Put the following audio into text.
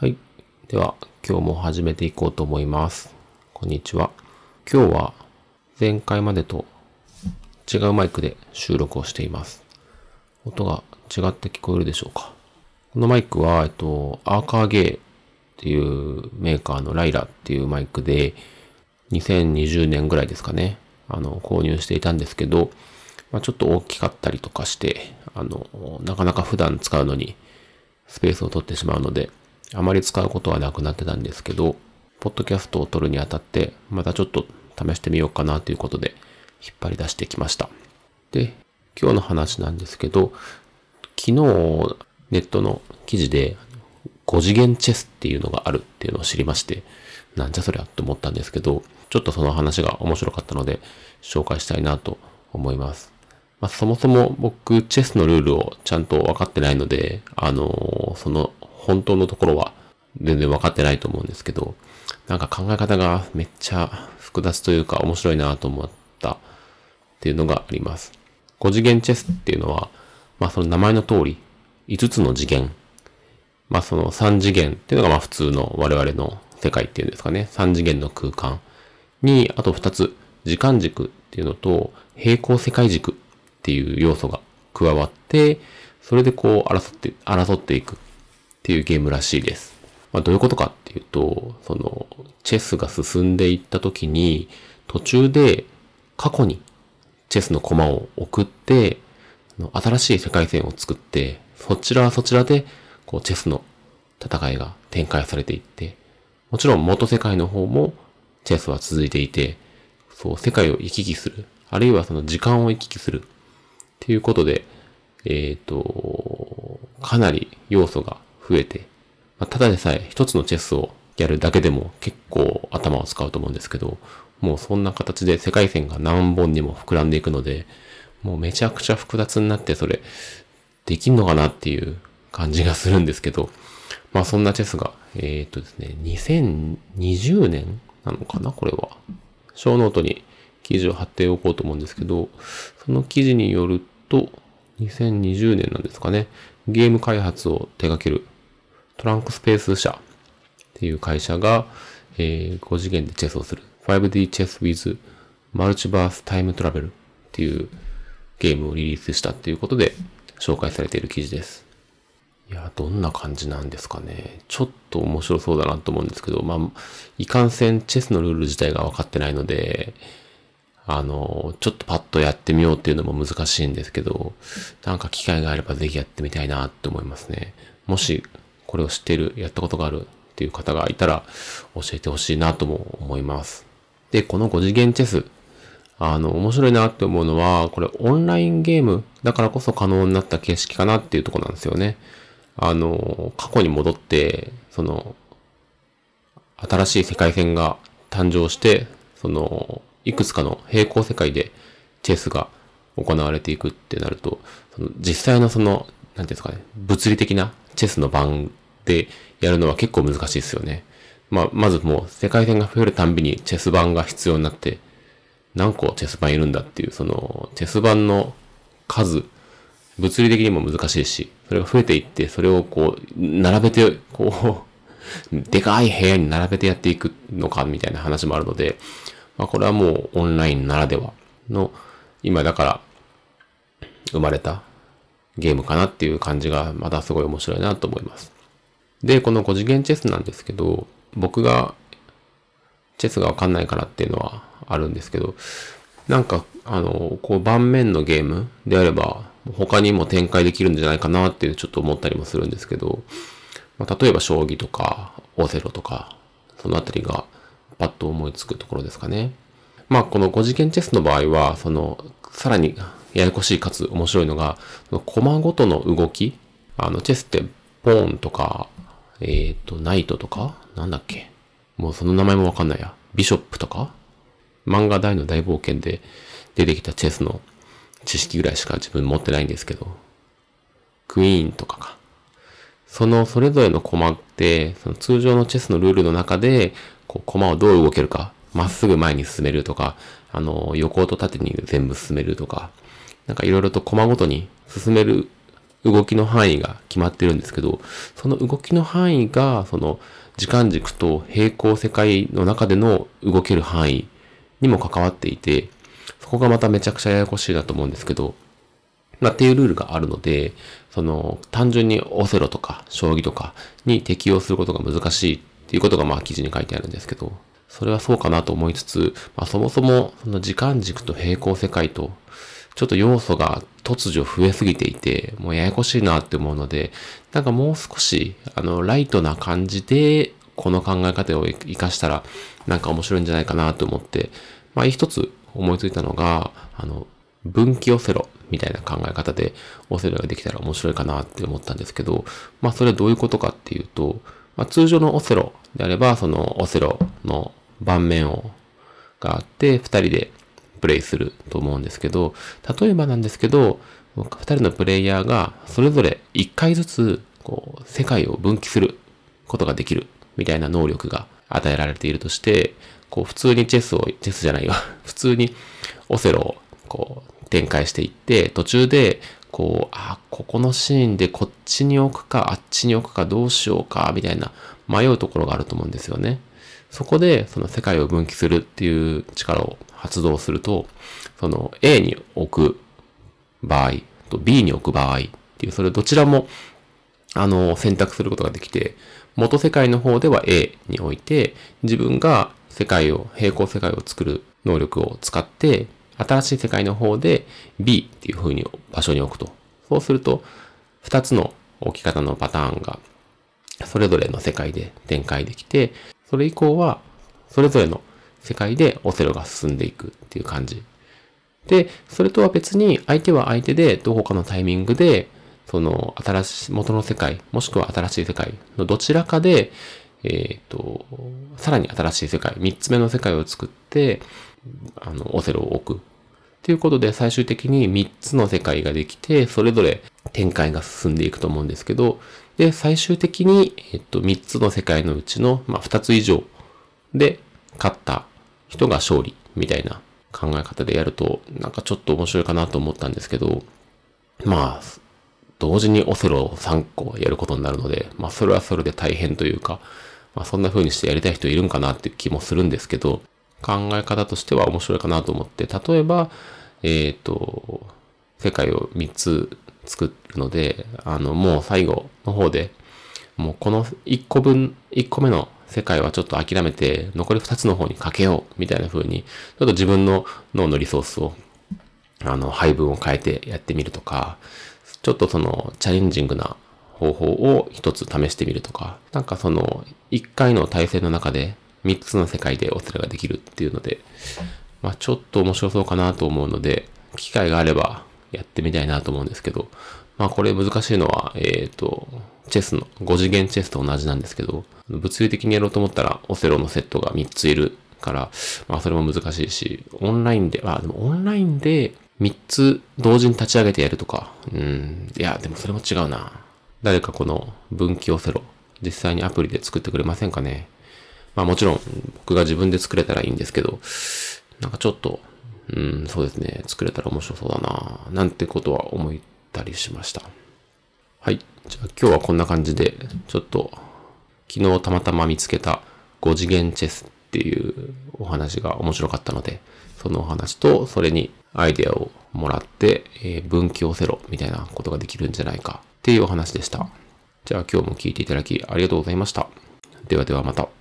はい。では、今日も始めていこうと思います。こんにちは。今日は前回までと違うマイクで収録をしています。音が違って聞こえるでしょうか。このマイクは、えっと、アーカーゲーっていうメーカーのライラっていうマイクで、2020年ぐらいですかね、あの、購入していたんですけど、まあ、ちょっと大きかったりとかして、あの、なかなか普段使うのにスペースを取ってしまうので、あまり使うことはなくなってたんですけど、ポッドキャストを撮るにあたって、またちょっと試してみようかなということで、引っ張り出してきました。で、今日の話なんですけど、昨日、ネットの記事で、5次元チェスっていうのがあるっていうのを知りまして、なんじゃそりゃって思ったんですけど、ちょっとその話が面白かったので、紹介したいなと思います。まあ、そもそも僕、チェスのルールをちゃんと分かってないので、あのその本当のところは全然分かってないと思うんですけど、なんか考え方がめっちゃ複雑というか面白いなと思ったっていうのがあります。5次元チェスっていうのは、まあその名前の通り、5つの次元。まあその3次元っていうのがまあ普通の我々の世界っていうんですかね。3次元の空間に、あと2つ、時間軸っていうのと平行世界軸っていう要素が加わって、それでこう争って、争っていくっていうゲームらしいです。まあ、どういうことかっていうと、その、チェスが進んでいった時に、途中で過去にチェスの駒を送って、新しい世界線を作って、そちらはそちらで、こう、チェスの戦いが展開されていって、もちろん元世界の方もチェスは続いていて、そう、世界を行き来する。あるいはその時間を行き来する。っていうことで、えっ、ー、と、かなり要素が増えて、まあ、ただでさえ一つのチェスをやるだけでも結構頭を使うと思うんですけど、もうそんな形で世界線が何本にも膨らんでいくので、もうめちゃくちゃ複雑になってそれ、できんのかなっていう感じがするんですけど、まあそんなチェスが、えっ、とですね、2020年なのかなこれは。ショーノートに記事を貼っておこうと思うんですけど、その記事によると、2020年なんですかね、ゲーム開発を手掛ける Thunkspace 社っていう会社が、えー、5次元でチェスをする 5D Chess with Multiverse Time Travel っていうゲームをリリースしたっていうことで紹介されている記事です。いや、どんな感じなんですかね。ちょっと面白そうだなと思うんですけど、まあ、いかんせんチェスのルール自体が分かってないので、あの、ちょっとパッとやってみようっていうのも難しいんですけど、なんか機会があればぜひやってみたいなって思いますね。もしこれを知っている、やったことがあるっていう方がいたら教えてほしいなとも思います。で、この5次元チェス、あの、面白いなって思うのは、これオンラインゲームだからこそ可能になった形式かなっていうとこなんですよね。あの、過去に戻って、その、新しい世界線が誕生して、その、いくつかの平行世界でチェスが行われていくってなると、その実際のその、なんていうんですかね、物理的なチェスのでやるのは結構難しいですよね。まあ、まずもう世界線が増えるたんびにチェス盤が必要になって、何個チェス盤いるんだっていう、その、チェス盤の数、物理的にも難しいし、それが増えていって、それをこう、並べて、こう、でかい部屋に並べてやっていくのか、みたいな話もあるので、まあ、これはもうオンラインならではの、今だから、生まれたゲームかなっていう感じが、またすごい面白いなと思います。で、この5次元チェスなんですけど、僕がチェスがわかんないからっていうのはあるんですけど、なんか、あの、こう盤面のゲームであれば、他にも展開できるんじゃないかなっていうちょっと思ったりもするんですけど、まあ、例えば将棋とか、オセロとか、そのあたりがパッと思いつくところですかね。まあ、この5次元チェスの場合は、その、さらにややこしいかつ面白いのが、コマごとの動き、あの、チェスってポーンとか、えっ、ー、と、ナイトとか？なんだっけ？もうその名前もわかんないや。ビショップとか？漫画大の大冒険で出てきたチェスの知識ぐらいしか自分持ってないんですけど、クイーンとかか。そのそれぞれのコマって、その通常のチェスのルールの中で、こう、コマをどう動けるか、まっすぐ前に進めるとか、あの、横と縦に全部進めるとか、なんかいろいろとコマごとに進める動きの範囲が決まってるんですけど、その動きの範囲が、その時間軸と平行世界の中での動ける範囲にも関わっていて、そこがまためちゃくちゃややこしいなと思うんですけど、まあ、っていうルールがあるので、その、単純にオセロとか将棋とかに適用することが難しいっていうことがまあ記事に書いてあるんですけど、それはそうかなと思いつつ、まあ、そもそもその時間軸と平行世界とちょっと要素が突如増えすぎていて、もうややこしいなって思うので、なんかもう少し、あの、ライトな感じで、この考え方を活かしたら、なんか面白いんじゃないかなと思って、まあ、一つ思いついたのが、あの、分岐オセロみたいな考え方でオセロができたら面白いかなって思ったんですけど、まあ、それはどういうことかっていうと、まあ、通常のオセロであれば、そのオセロの盤面を、があって、二人でプレイすると思うんですけど、例えばなんですけど、二人のプレイヤーがそれぞれ一回ずつ、こう、世界を分岐することができるみたいな能力が与えられているとして、こう、普通にチェスを、チェスじゃないよ。普通にオセロを、こう、展開していって、途中で、こう、あ、ここのシーンでこっちに置くか、あっちに置くか、どうしようか、みたいな迷うところがあると思うんですよね。そこで、その世界を分岐するっていう力を発動すると、その A に置く場合と B に置く場合っていう、それどちらも、あの、選択することができて、元世界の方では A に置いて、自分が世界を、平行世界を作る能力を使って、新しい世界の方で B っていう風に場所に置くと。そうすると、二つの置き方のパターンが、それぞれの世界で展開できて、それ以降は、それぞれの世界でオセロが進んでいくっていう感じ。で、それとは別に相手は相手でどこかのタイミングで、その新しい、元の世界、もしくは新しい世界のどちらかで、えっ、ー、と、さらに新しい世界、三つ目の世界を作って、あの、オセロを置く。っていうことで最終的に三つの世界ができて、それぞれ展開が進んでいくと思うんですけど、で、最終的に、えっと、三つの世界のうちの、まあ、二つ以上で勝った人が勝利みたいな考え方でやると、なんかちょっと面白いかなと思ったんですけど、まあ、同時にオセロを3個やることになるので、まあそれはそれで大変というか、まあそんな風にしてやりたい人いるんかなっていう気もするんですけど、考え方としては面白いかなと思って、例えば、えっ、ー、と、世界を3つ作るので、あの、もう最後の方で、もうこの1個分、1個目の世界はちょっと諦めて、残り2つの方にかけよう、みたいな風に、ちょっと自分の脳のリソースを、あの、配分を変えてやってみるとか、ちょっとその、チャレンジングな方法を一つ試してみるとか、なんかその、一回の対戦の中で、三つの世界でオセロができるっていうので、まあちょっと面白そうかなと思うので、機会があればやってみたいなと思うんですけど、まあこれ難しいのは、えっ、ー、と、チェスの、5次元チェスと同じなんですけど、物理的にやろうと思ったらオセロのセットが3ついるから、まあそれも難しいし、オンラインで、あ、でもオンラインで3つ同時に立ち上げてやるとか、うん、いや、でもそれも違うな。誰かこの分岐オセロ、実際にアプリで作ってくれませんかね。まあもちろん僕が自分で作れたらいいんですけど、なんかちょっと、うん、そうですね、作れたら面白そうだな、なんてことは思ったりしました。はい。じゃあ今日はこんな感じで、ちょっと昨日たまたま見つけた5次元チェスっていうお話が面白かったので、そのお話とそれにアイデアをもらって、えー、分岐をせろみたいなことができるんじゃないかっていうお話でした。じゃあ今日も聞いていただきありがとうございました。ではではまた。